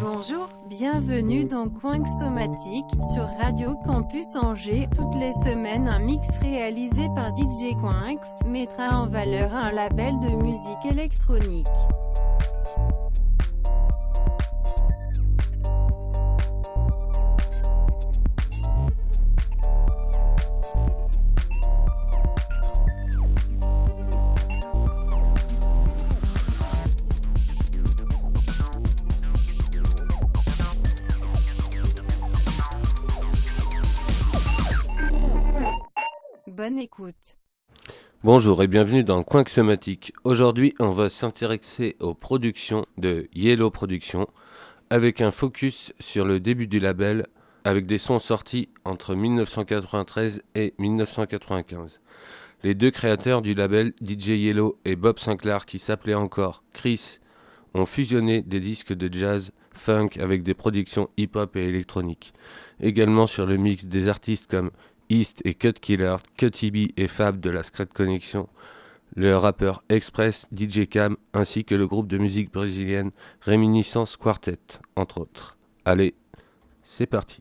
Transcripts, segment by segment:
Bonjour, bienvenue dans Coin Somatique sur Radio Campus Angers. Toutes les semaines, un mix réalisé par DJ Coinx mettra en valeur un label de musique électronique. Bonjour et bienvenue dans Coin Somatique. Aujourd'hui, on va s'intéresser aux productions de Yellow Productions avec un focus sur le début du label avec des sons sortis entre 1993 et 1995. Les deux créateurs du label, DJ Yellow et Bob Sinclair, qui s'appelaient encore Chris, ont fusionné des disques de jazz, funk avec des productions hip-hop et électroniques. Également sur le mix des artistes comme East et Cut Killer, Cut et Fab de la Secret Connection, le rappeur Express, DJ Cam, ainsi que le groupe de musique brésilienne Réminiscence Quartet, entre autres. Allez, c'est parti.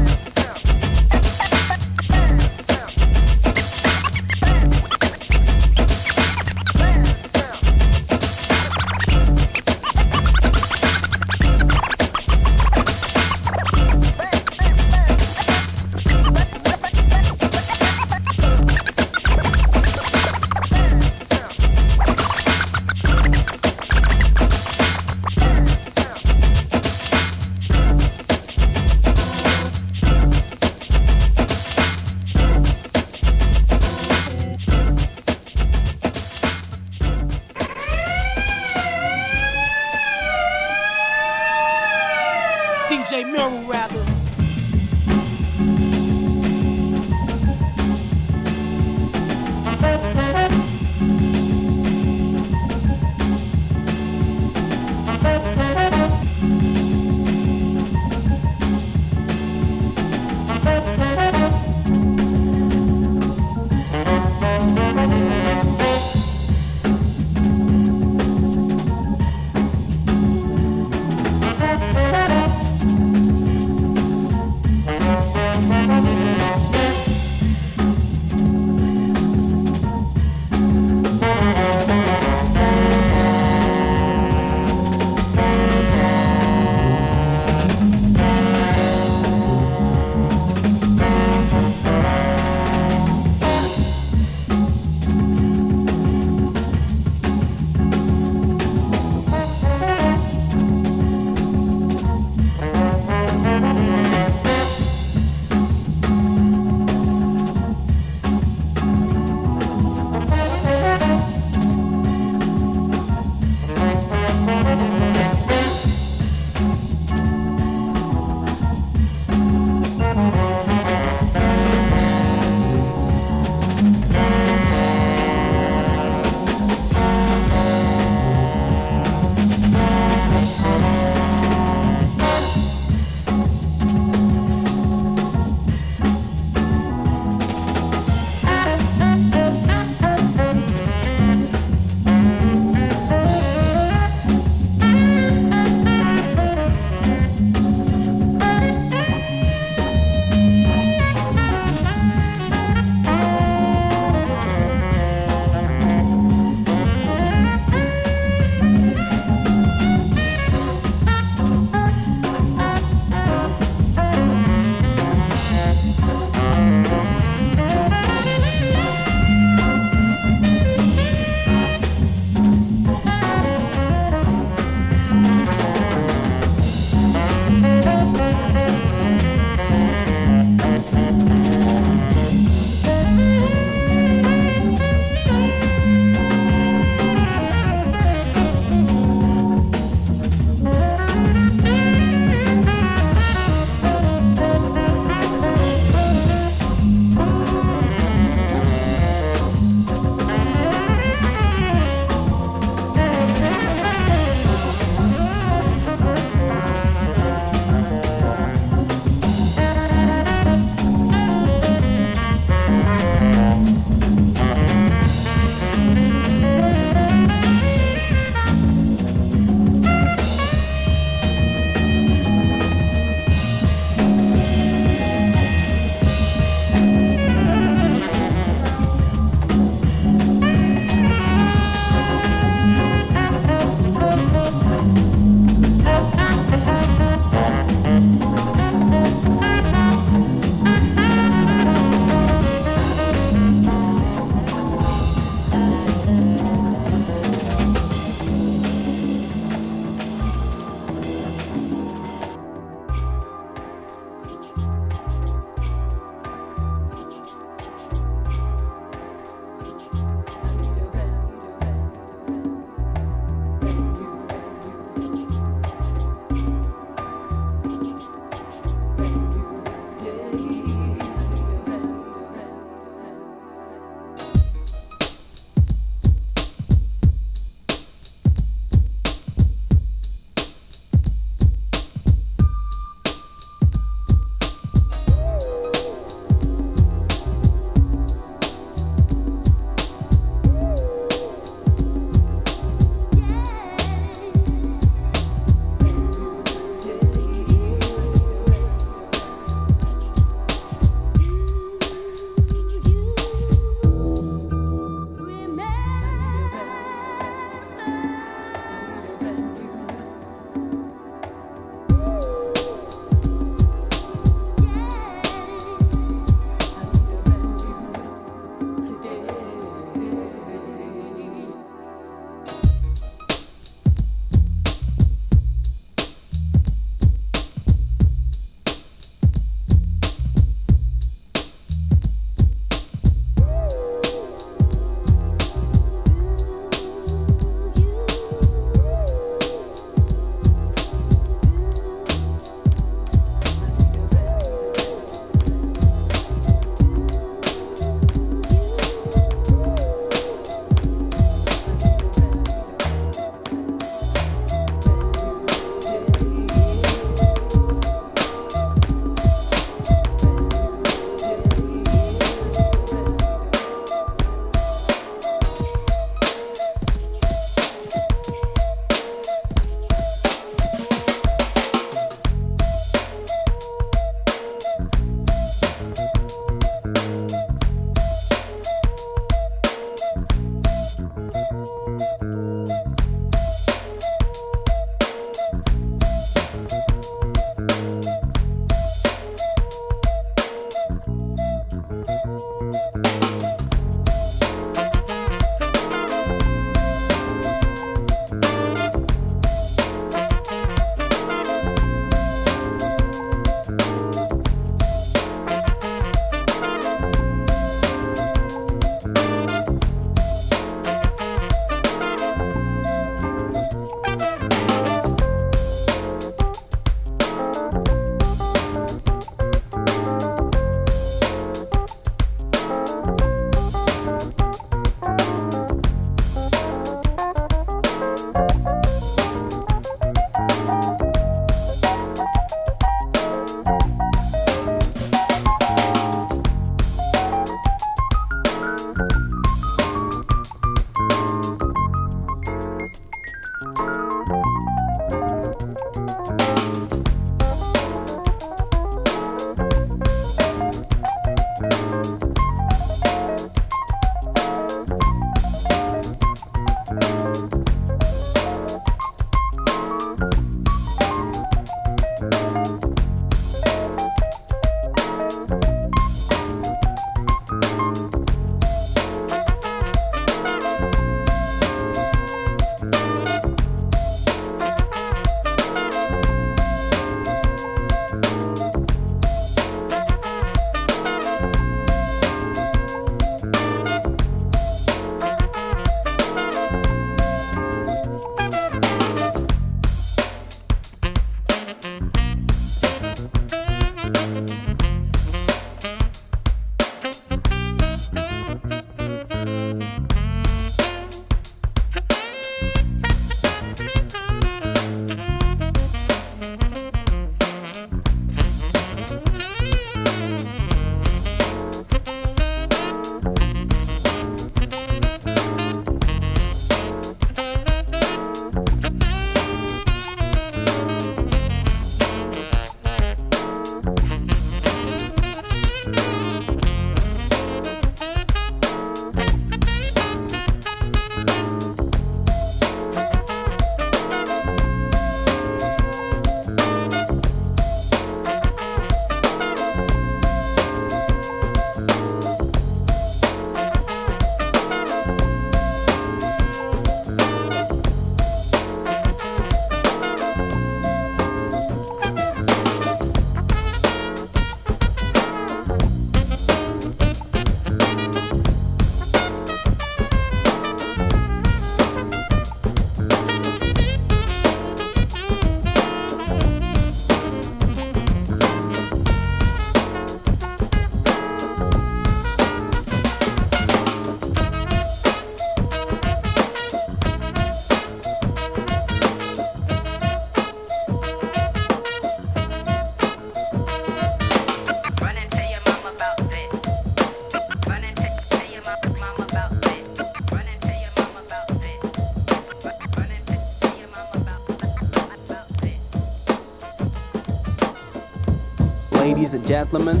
Gentlemen,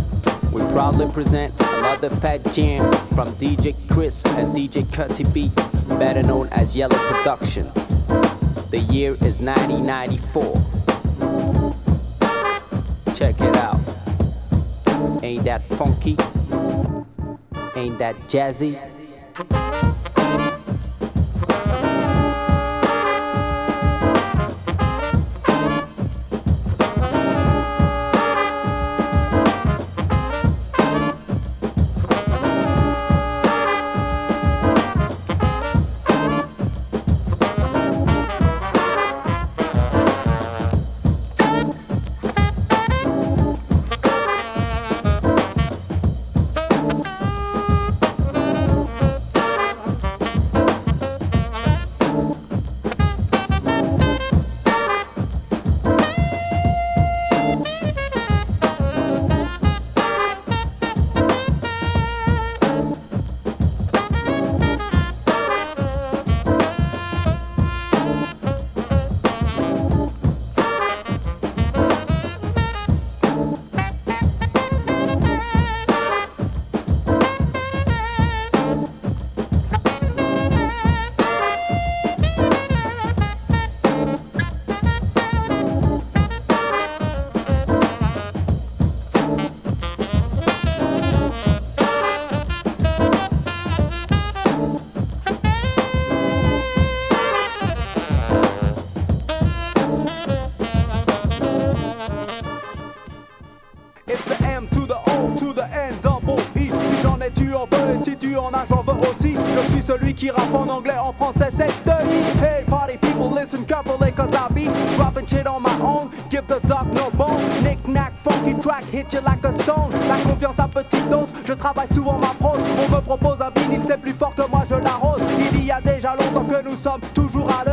we proudly present another fat jam from DJ Chris and DJ Cutee B, better known as Yellow Production. The year is 1994. Check it out. Ain't that funky? Ain't that jazzy? en nage en veut aussi. Je suis celui qui rappe en anglais en toujours à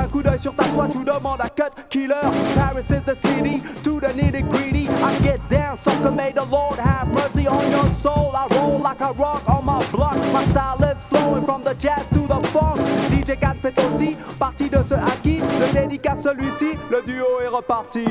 un coup d'œil sur ta swatch, je demande à Cut Killer. Paris is the city, to the nitty gritty. I get down, so que may the Lord have mercy on your soul. I roll like a rock on my block. My style is flowing from the jazz to the funk. DJ 4 fait aussi partie de ce acquis. Je dédicace celui-ci, le duo est reparti.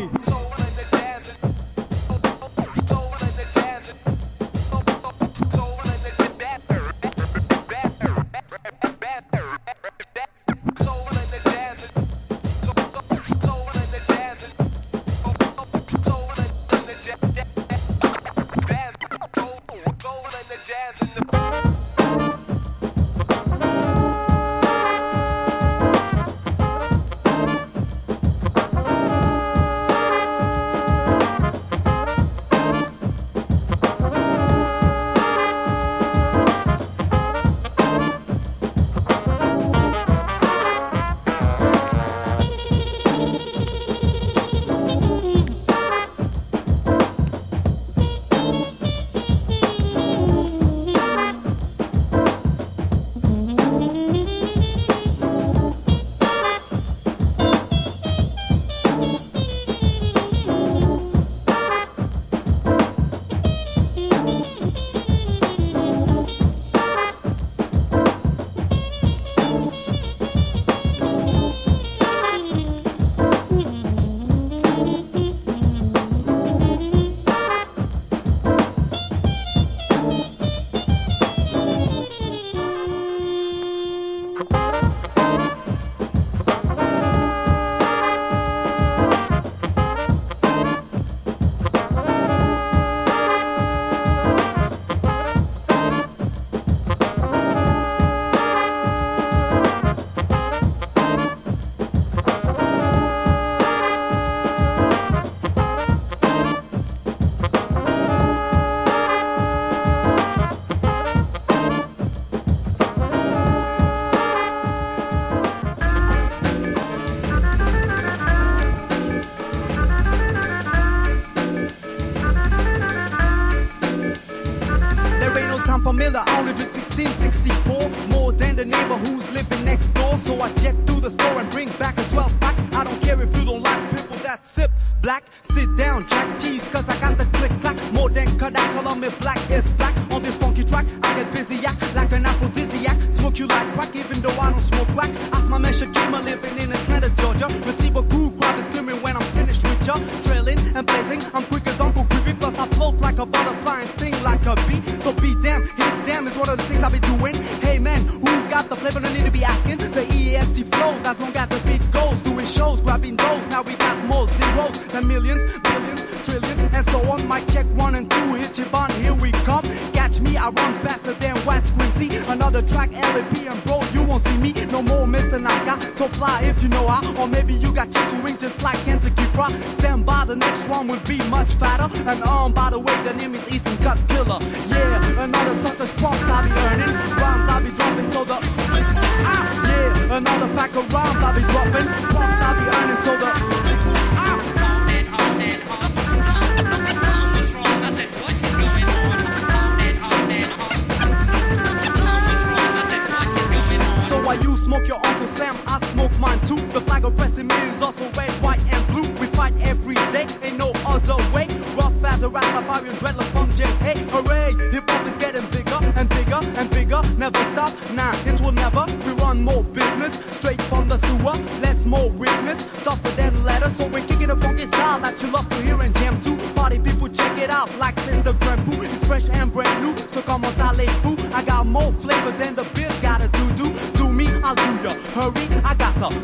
Red, white, and blue. We fight every day, ain't no other way. Rough as a Rastafarian dreadlock from. Hey, hooray! Hip hop is getting bigger and bigger and bigger. Never stop, nah, it will never. We run more business straight from the sewer. Less more witness, tougher than leather. So we're kicking a funky style that you love to hear and jam to. Party people, check it out, like says the Grand Poo. It's fresh and brand new, so come on, talez-vous. I got more flavor than the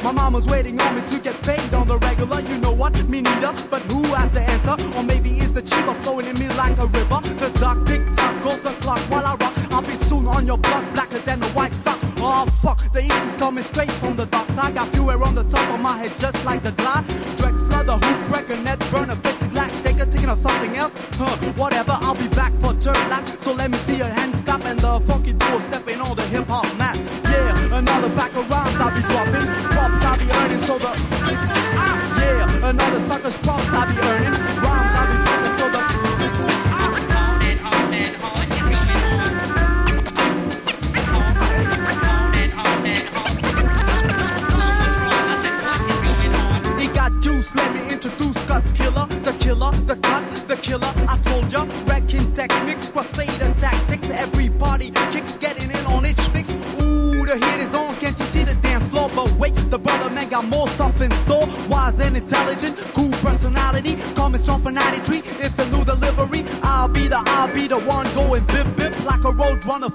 My mama's waiting on me to get paid on the regular. You know what? Me neither. But who has the answer? Or maybe it's the cheaper flowing in me like a river. The dark tick tock goes the clock while I rock. I'll be soon on your block, blacker than a white sock. Oh fuck, the east is coming straight from the docks. I got fuel on the top of my head just like the Glide. Drexler, the hoop wrecker, net burner, plexiglass. Take a thinking of something else? Huh, whatever, I'll be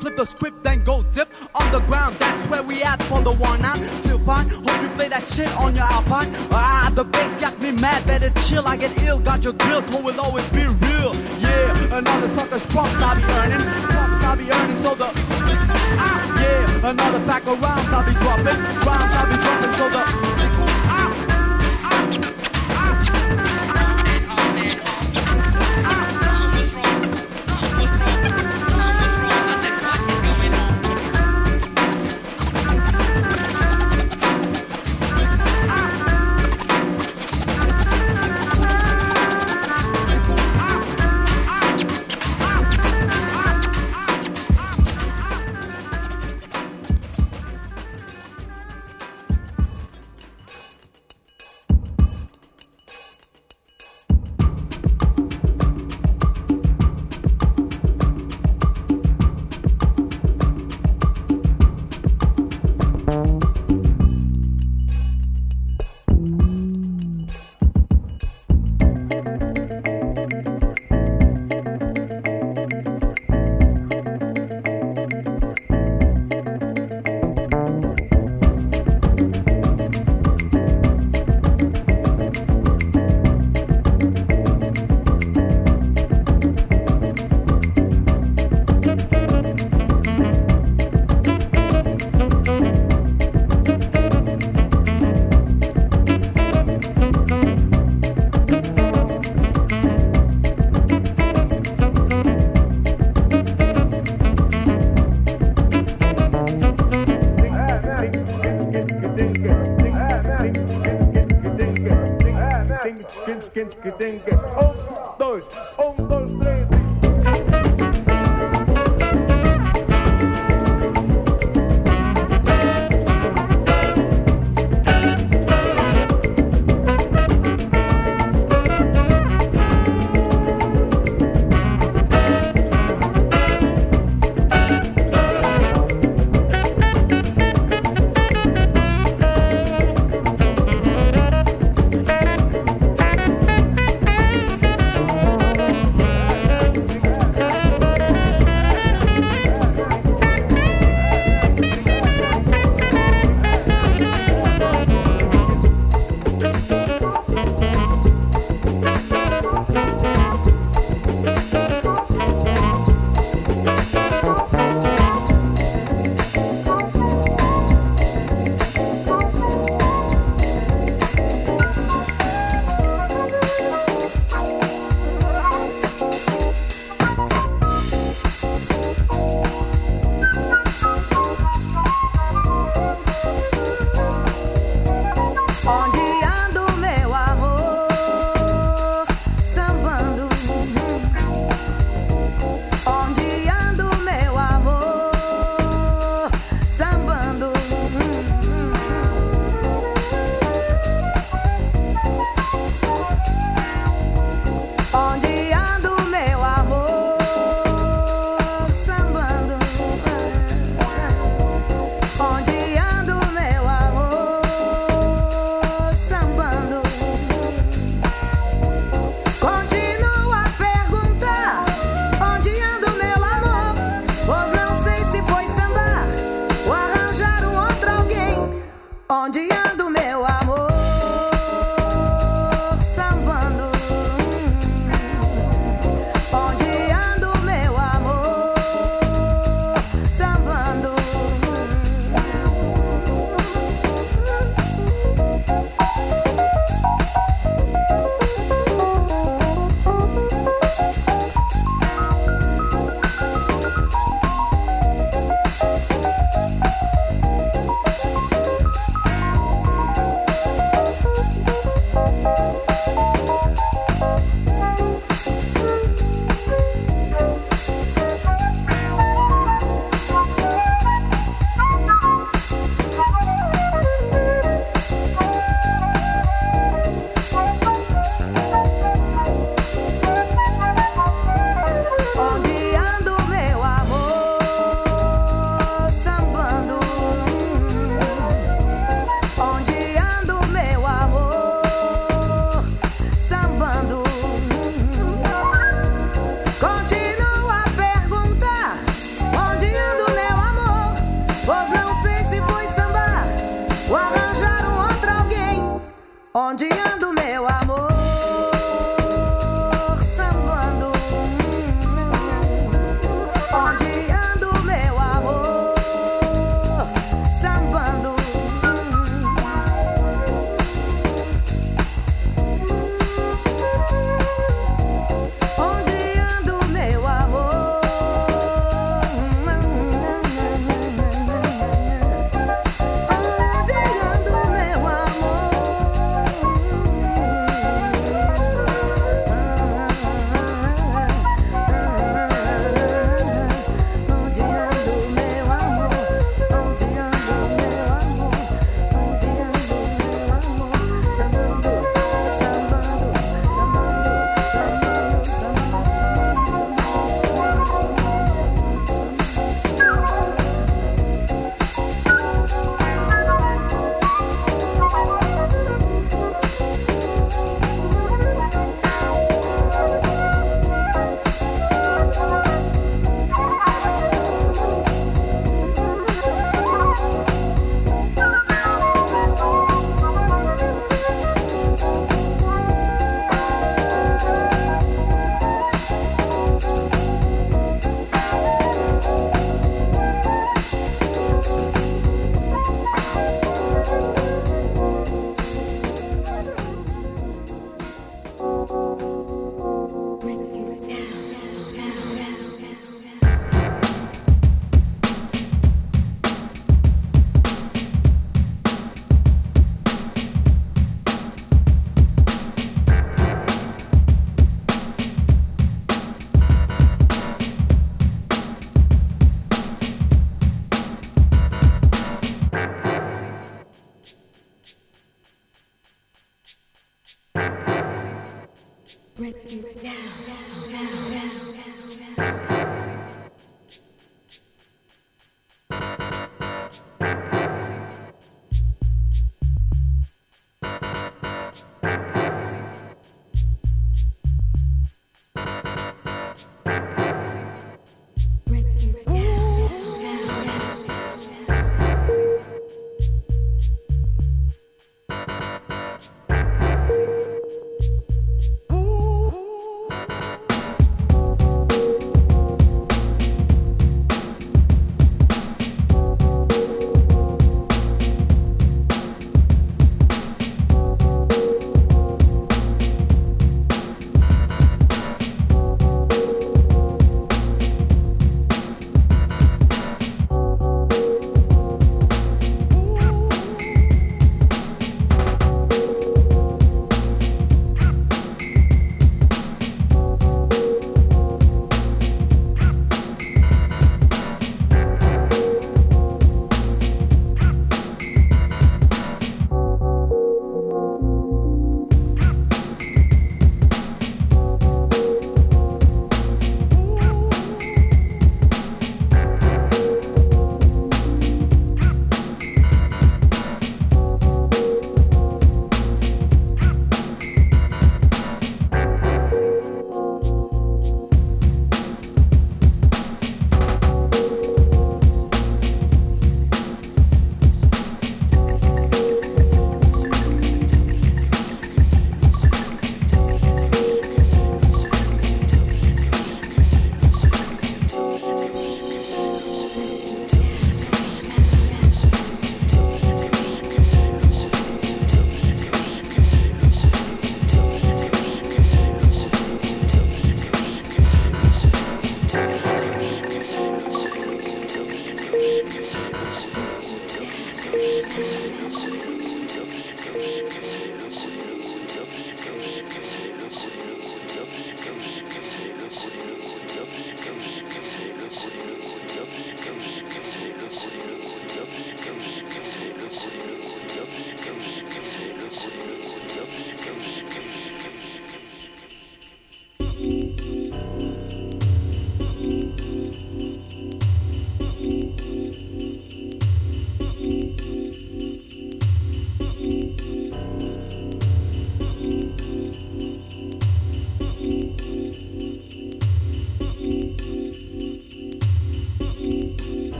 Flip the script, then go dip underground. That's where we at for the one night. Feel fine, hope you play that shit on your Alpine. Ah, the bass got me mad, better chill. I get ill, got your grill, cold will always be real. Yeah, another sucker's props I'll be earning. Props I'll be earning, so the. Yeah, another pack of rhymes I'll be dropping. Rhymes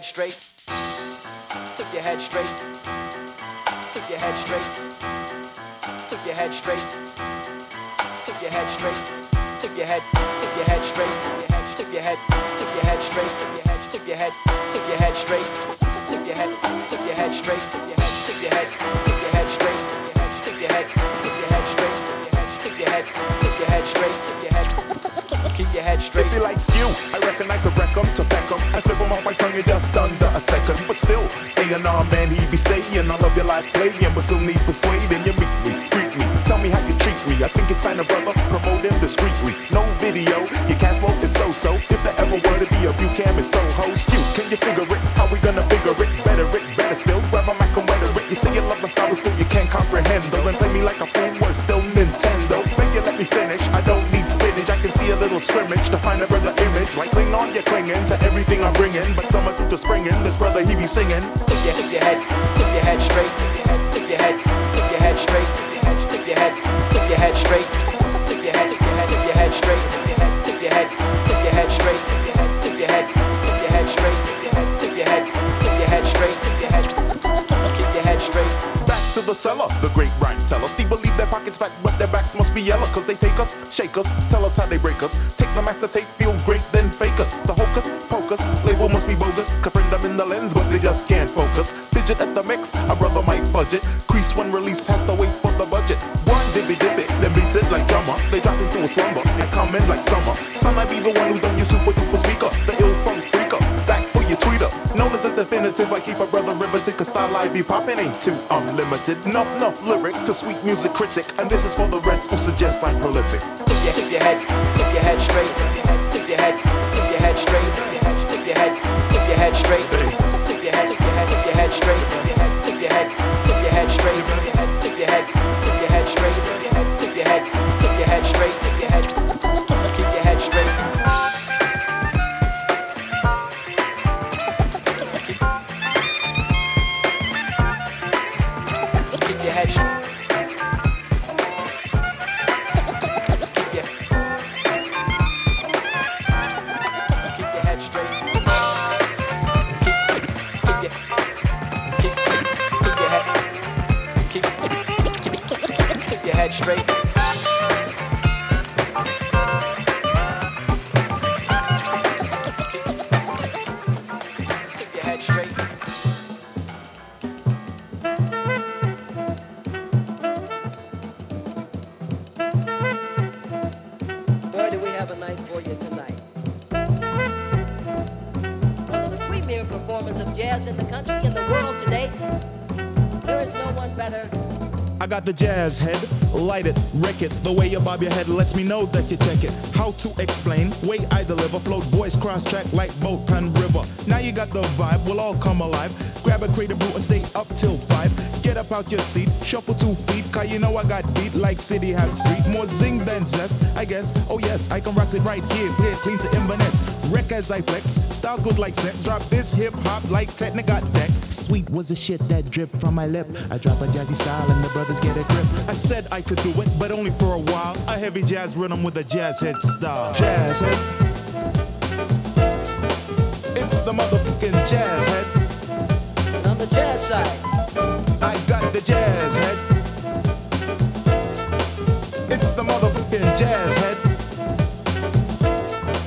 head straight. Keep your head straight. Keep your head straight. Keep your head straight. Keep your head straight. Keep your head. Keep your head straight. Keep your head. Keep your head straight. Keep your head. Keep your head straight. Keep your head. Keep your head straight. Keep your head. Keep your head straight. Keep your head. Keep your head straight. Keep your head. Keep your head straight. Keep your head. Keep your head be like skew. I reckon I could wreck 'em to. Off my tongue in just under a second. But still, A&R man, he be saying, I love your life playing, but still need persuading. You meet me, greet me, tell me how you treat me. I think it's time a brother, promote him discreetly. No video, you can't vote it's so-so. If there ever was to be a Bucam, it's so host. You, can you figure it? How we gonna figure it? Better it, better still. Grab a mic and weather it. You say you love the but still you can't comprehend. And play me like a little scrimmage to find a brother image. Like cling on, you're clinging to everything I'm bringing. But summer through the springing, this brother he be singing. Keep your, keep your head, keep your head straight. Keep your head, keep your head straight. Keep your head, keep your head straight. Keep your head, keep your head, keep your head straight. Keep your head, keep your head straight. The seller, the great rhyme teller. Steve believe their pockets fat, but their backs must be yellow. Cause they take us, shake us, tell us how they break us. Take the master tape, feel great, then fake us. The hocus, pocus, label must be bogus. Confirm them in the lens, but they just can't focus. Fidget at the mix, a brother might budget. Crease when release has to wait for the budget. One dippy dip it, then beats it like drummer. They drop into a slumber and come in like summer. Son, I be the one who done your super duper speaker. The ill definitive, I keep a brother riveted. Cause style I be poppin' ain't too unlimited. Enough, enough lyric to sweet music critic. And this is for the rest who suggest I'm prolific. Keep your, keep your head, keep your head straight. Keep your head, keep your head straight. Keep your head, keep your head straight. Keep your head, keep your head, keep your head straight. Keep your head, keep your head straight. Keep your head, jazz head, light it, wreck it. The way you bob your head lets me know that you check it. How to explain? Way I deliver, float voice cross track like boat and river. Now you got the vibe, we'll all come alive. Grab a crate of brew and stay up till five. Get up out your seat, shuffle two feet, cause you know I got beat like City High Street. More zing than zest, I guess. Oh yes, I can rock it right here, clear, clean to Inverness. Wreck as I flex, styles good like sex. Drop this hip hop like Technic got deck. Sweet was the shit that dripped from my lip. I drop a jazzy style and the brothers get a grip. I said I could do it, but only for a while. A heavy jazz rhythm with a jazz head style. Jazz head. It's the motherfucking jazz head. On the jazz side, I got the jazz head. It's the motherfucking jazz head.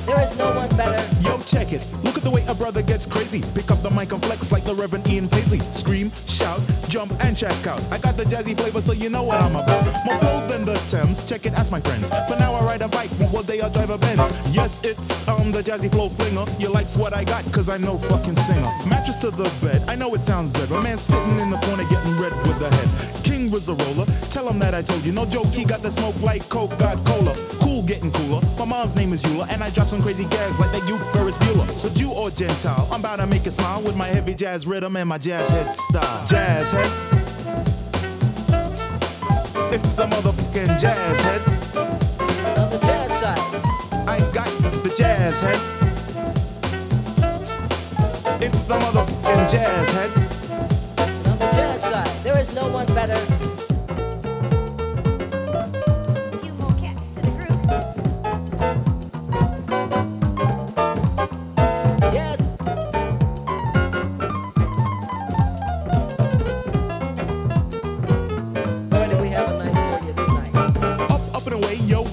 there is no one better. Yo, check it. The way a brother gets crazy. Pick up the mic and flex like the Reverend Ian Paisley. Scream, shout, jump, and check out. I got the jazzy flavor, so you know what I'm about. More flow than the Thames. Check it, ask my friends. For now, I ride a bike while they are drive a Benz. Yes, it's um the jazzy flow flinger. You likes what I got, cause I know fucking singer. Mattress to the bed. I know it sounds good. My man sitting in the corner getting red with the head. King was a roller. Tell him that I told you. No joke, he got the smoke like Coke got cola. Getting cooler. My mom's name is Eula, and I drop some crazy gags like that you Ferris Bueller. So Jew or Gentile, I'm about to make it smile with my heavy jazz rhythm and my jazz head style. Jazz head. It's the motherfucking jazz head. On the jazz side, I got the jazz head. It's the motherfucking jazz head. on the jazz side, there is no one better.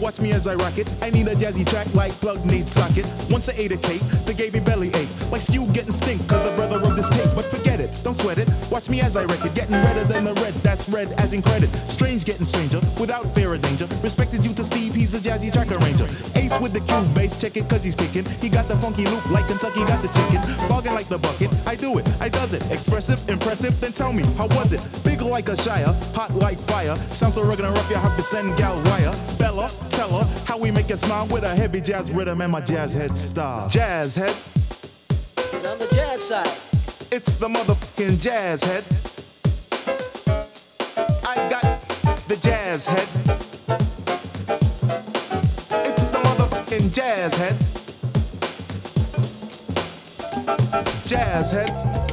Watch me as I rock it. I need a jazzy track like plug needs socket. Once I ate a cake, they gave me belly ache. Like skew getting stink, cause a brother wrote this tape. But forget it, don't sweat it. Watch me as I wreck it. Getting redder than the red, that's red as in credit. Strange getting stranger, without fear of danger. Respected you to Steve, he's a jazzy track arranger. Ace with the cube bass, check it cause he's kicking. He got the funky loop like Kentucky got the chicken. Bargain like the bucket, I do it, I does it. Expressive, impressive, then tell me, how was it? Big like a shire, hot like fire. Sounds so rugged and rough, you have to send gal wire. Bella, tell her how we make it smile with a heavy jazz rhythm and my jazz head style. Jazz head, And on the jazz side, it's the motherfucking jazz head. I got the jazz head. It's the motherfucking jazz head. Jazz head.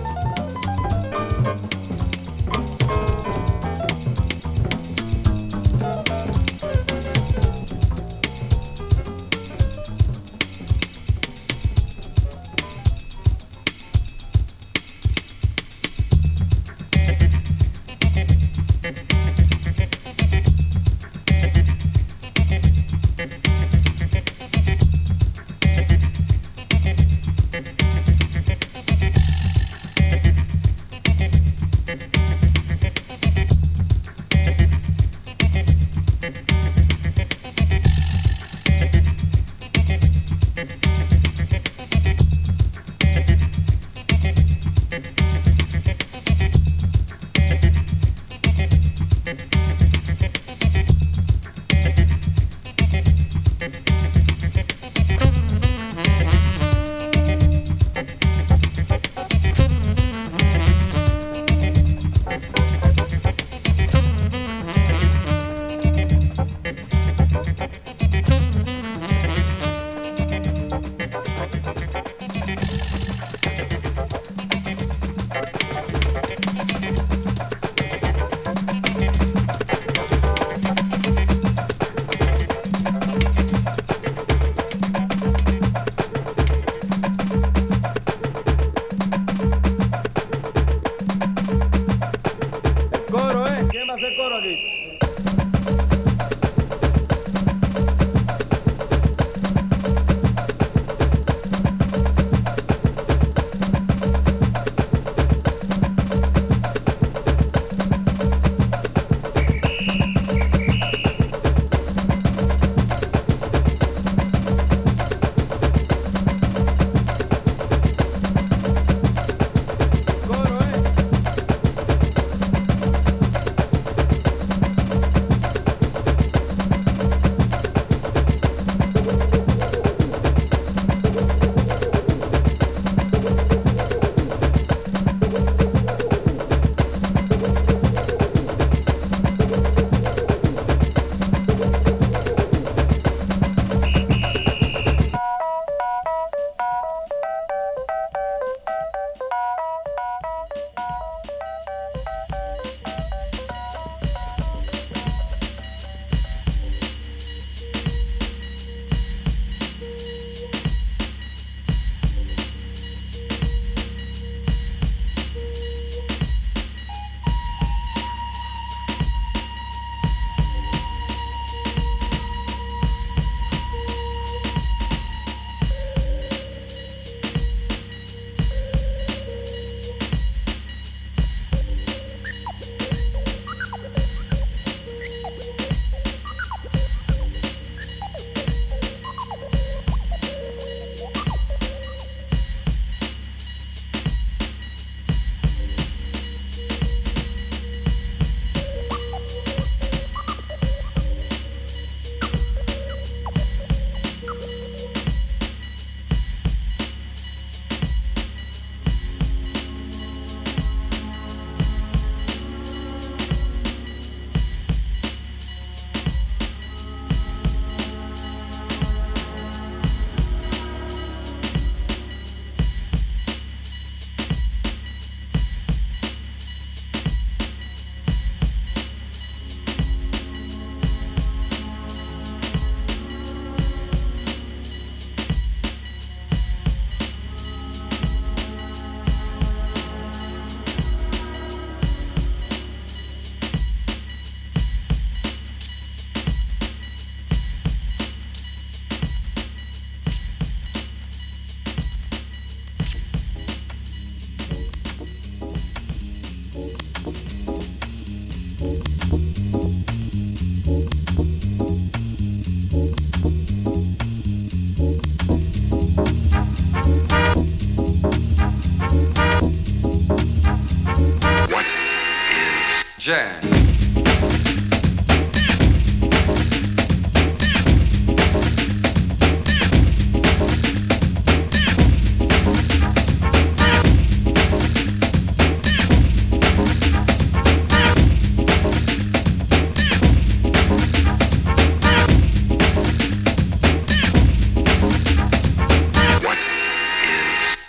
Jazz.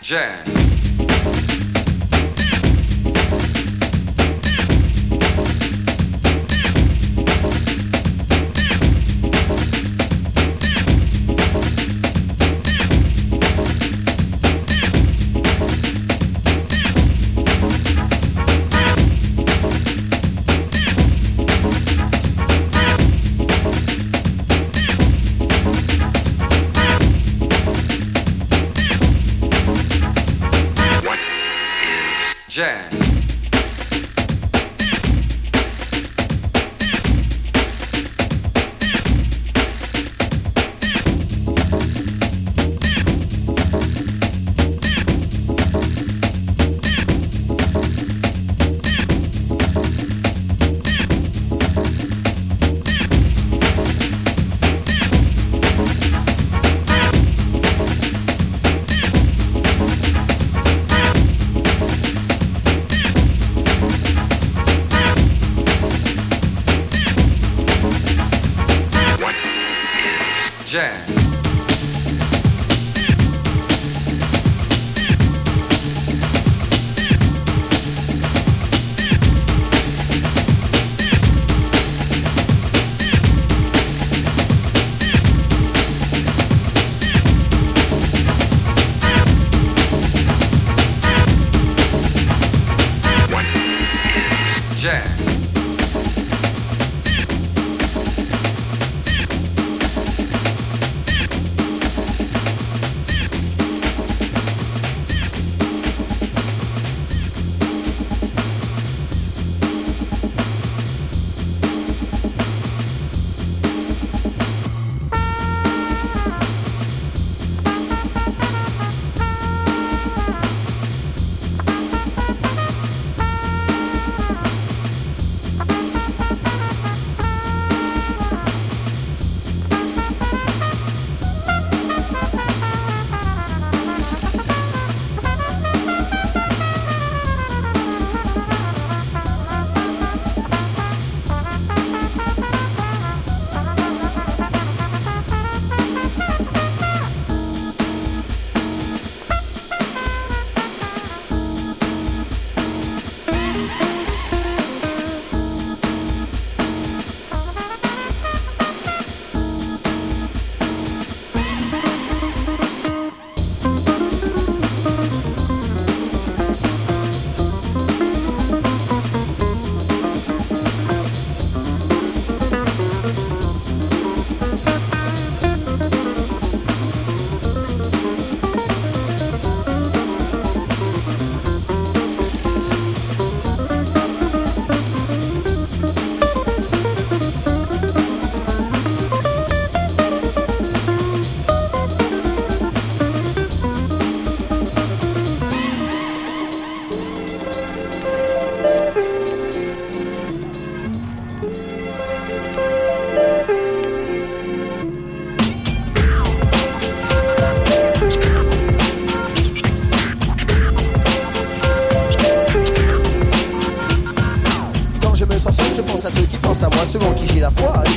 Jazz?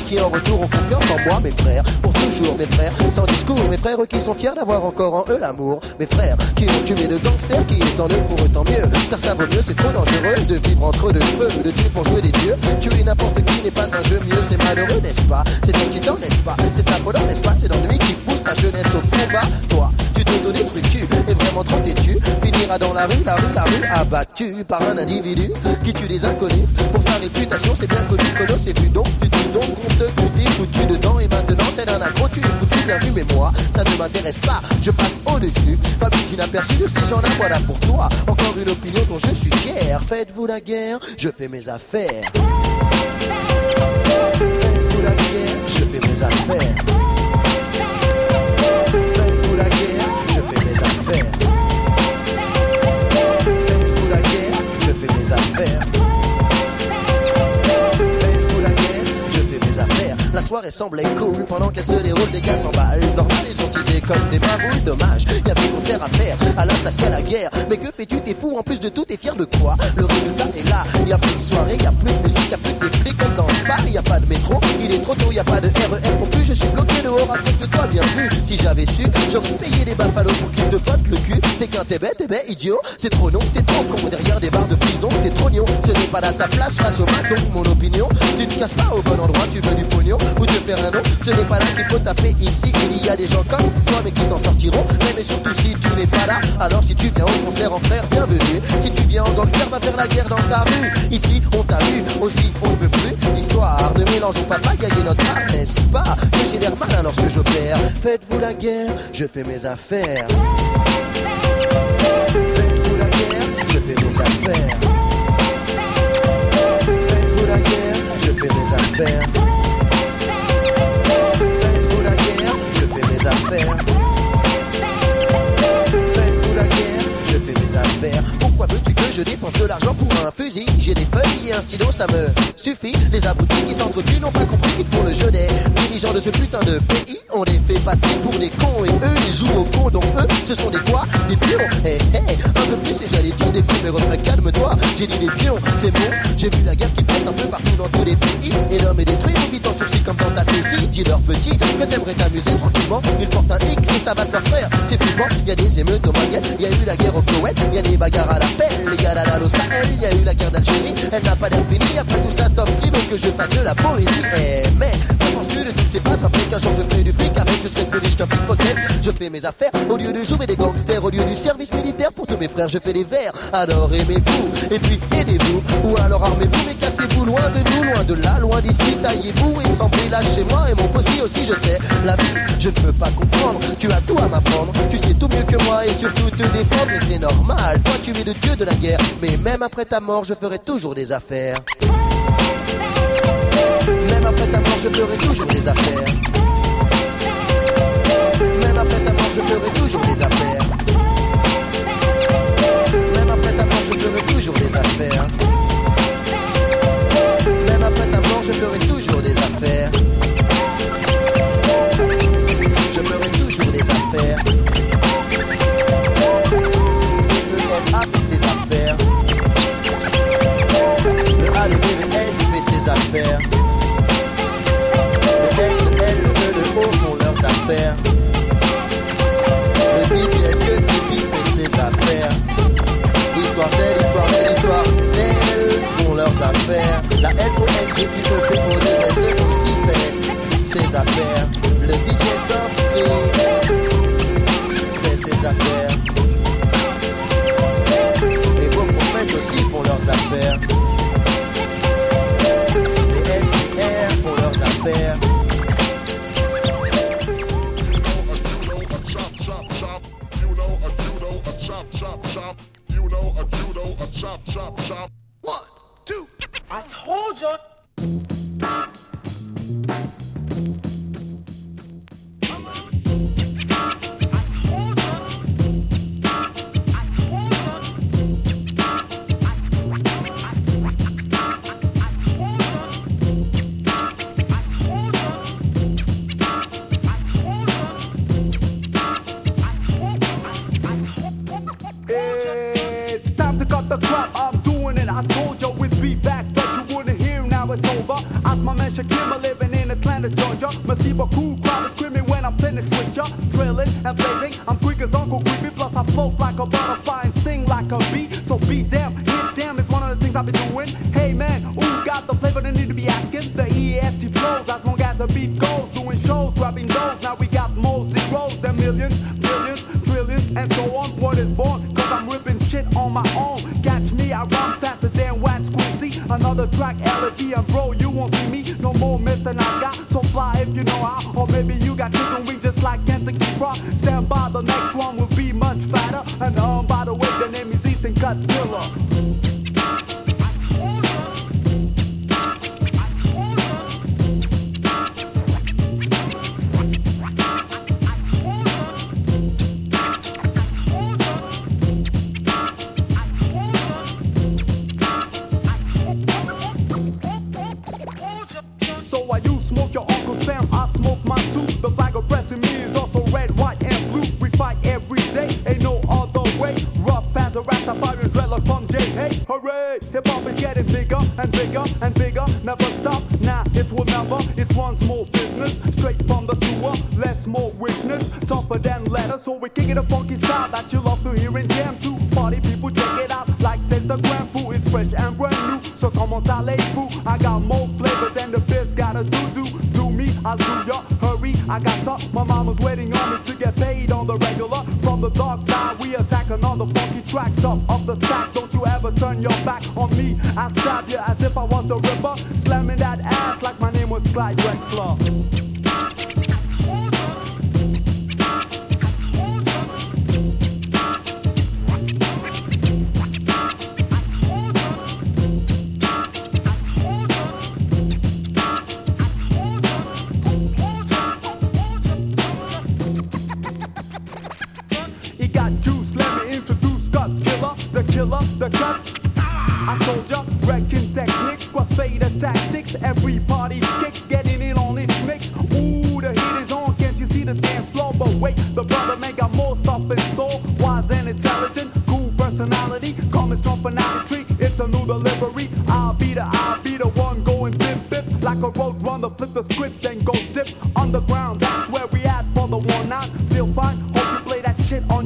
Qui en retour ont confiance en moi, mes frères. Pour toujours, mes frères, sans discours, mes frères qui sont fiers d'avoir encore en eux l'amour. Mes frères qui ont tué de gangsters, qui est en eux pour mieux. Car ça vaut mieux, c'est trop dangereux de vivre entre deux feux, de tuer pour jouer des dieux. Tuer n'importe qui n'est pas un jeu mieux, c'est malheureux, n'est-ce pas? C'est inquiétant, n'est-ce pas? C'est affolant, n'est-ce pas? C'est l'ennui qui pousse ta jeunesse au combat. Toi, es vraiment trop têtu. Finira dans la rue, la rue, la rue, abattu par un individu qui tue des inconnus. Pour sa réputation, c'est bien connu, Colo, c'est vu donc, tu dis donc, on te est foutu dedans et maintenant t'es un accro, tu es foutu, bien vu, mais moi, ça ne m'intéresse pas, je passe au-dessus. Famille inaperçue de ces gens-là, voilà pour toi. Encore une opinion dont je suis fier. Faites-vous la guerre, je fais mes affaires. Faites-vous la guerre, je fais mes affaires. Semblait cool pendant qu'elle se déroule des gars s'emballent. Normal, ils sont utilisés comme des babouilles, dommage. Y avait concert à faire, à la place y a la guerre. Mais que fais-tu, t'es fou, en plus de tout, t'es fier de quoi? Le résultat est là, y a plus de soirée, y a plus de musique, y a plus de flics, on danse pas, y a pas de métro, il est trop tôt, y a pas de RER non plus, je suis bloqué dehors à cause de toi, bien vu. Si j'avais su, j'aurais payé des buffalo pour qu'ils te bottent le cul. T'es qu'un t'es bête, t'es bête, idiot, c'est trop long, t'es trop con derrière des barres de prison, t'es trop nion. Ce n'est pas là ta place face au bâton, mon opinion. Tu ne casses pas au bon endroit, tu veux du pognon ou te faire un nom. Ce n'est pas là qu'il faut taper ici. Il y a des gens comme toi, mais qui s'en sortiront. Mais, mais surtout si tu n'es pas là, alors si tu viens au concert en frère, bienvenue. Si tu viens en gangster, va faire la guerre dans ta rue. Ici, on t'a vu, aussi on veut plus. Histoire de mélange, on va pas gagner notre art, n'est-ce pas? Que j'ai l'air malin lorsque j'opère. Faites-vous la guerre, je fais mes affaires. Qui n'ont pas compris qu'ils font le jeu des dirigeants de ce putain de pays. On les fait passer pour des cons et eux ils jouent aux cons. Donc eux, ce sont des quoi? Des pions. Hé hé, un peu plus et j'allais dire des coups, mais refrain, calme-toi. J'ai dit des pions, c'est bon. J'ai vu la guerre qui pète un peu partout dans tous les pays. Et l'homme est détruit, on vit en sursis comme dans ta tessie. Dis-leur petit que t'aimerais t'amuser tranquillement. Ils portent un X et ça va te leur frère. C'est flippant, y a des émeutes au Maghreb, y a eu la guerre au Koweït, y a des bagarres à la pelle, y a la dalle au Sahel, y a eu la guerre d'Algérie. Elle n'a pas l'air finie, que je fasse de la poésie. Eh, mais, penses-tu de toutes ces passes après qu'un jour je ferai du fric avec, je serai plus riche qu'un pickpocket. Je fais mes affaires au lieu de jouer des gangsters, au lieu du service militaire pour tous mes frères, je fais des vers. Alors aimez-vous, et puis aidez-vous, ou alors armez-vous, mais cassez-vous loin de nous, loin de là, loin d'ici, taillez-vous et sans chez moi et mon possi aussi, je sais. La vie, je ne peux pas comprendre, tu as tout à m'apprendre, tu sais tout mieux que moi et surtout te défendre, et c'est normal. Toi, tu es le dieu de la guerre, mais même après ta mort, je ferai toujours des affaires. Même après ta mort, je ferai toujours des affaires. Même après ta mort, je ferai toujours des affaires.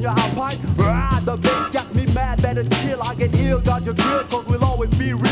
Junior, I pipe. Rah, the bass got me mad, better chill. I get ill, got your grill, cause we'll always be real.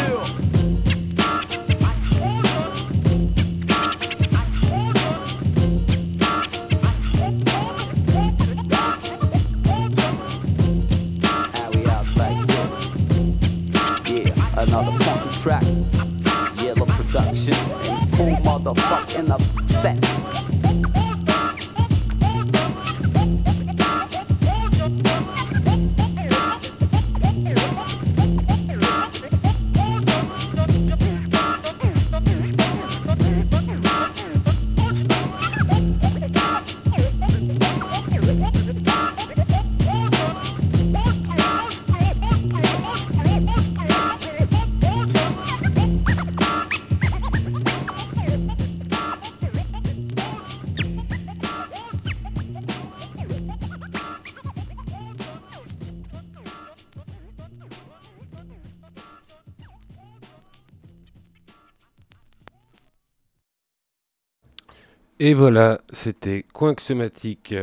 Et voilà, c'était Coinxomatique,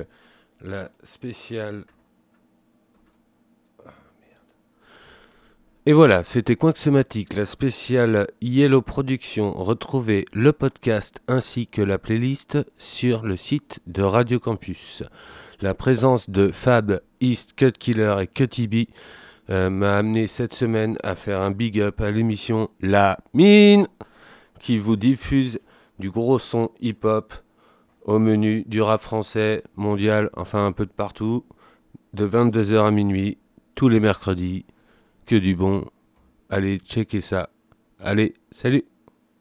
la spéciale. Ah, et voilà, c'était la spéciale Yellow Production. Retrouvez le podcast ainsi que la playlist sur le site de Radio Campus. La présence de Fab, East, Cut Killer et Cutty B euh, m'a amené cette semaine à faire un big up à l'émission La Mine qui vous diffuse du gros son hip-hop au menu du rap français, mondial, enfin un peu de partout, de 22h à minuit, tous les mercredis. Que du bon. Allez, checker ça. Allez, salut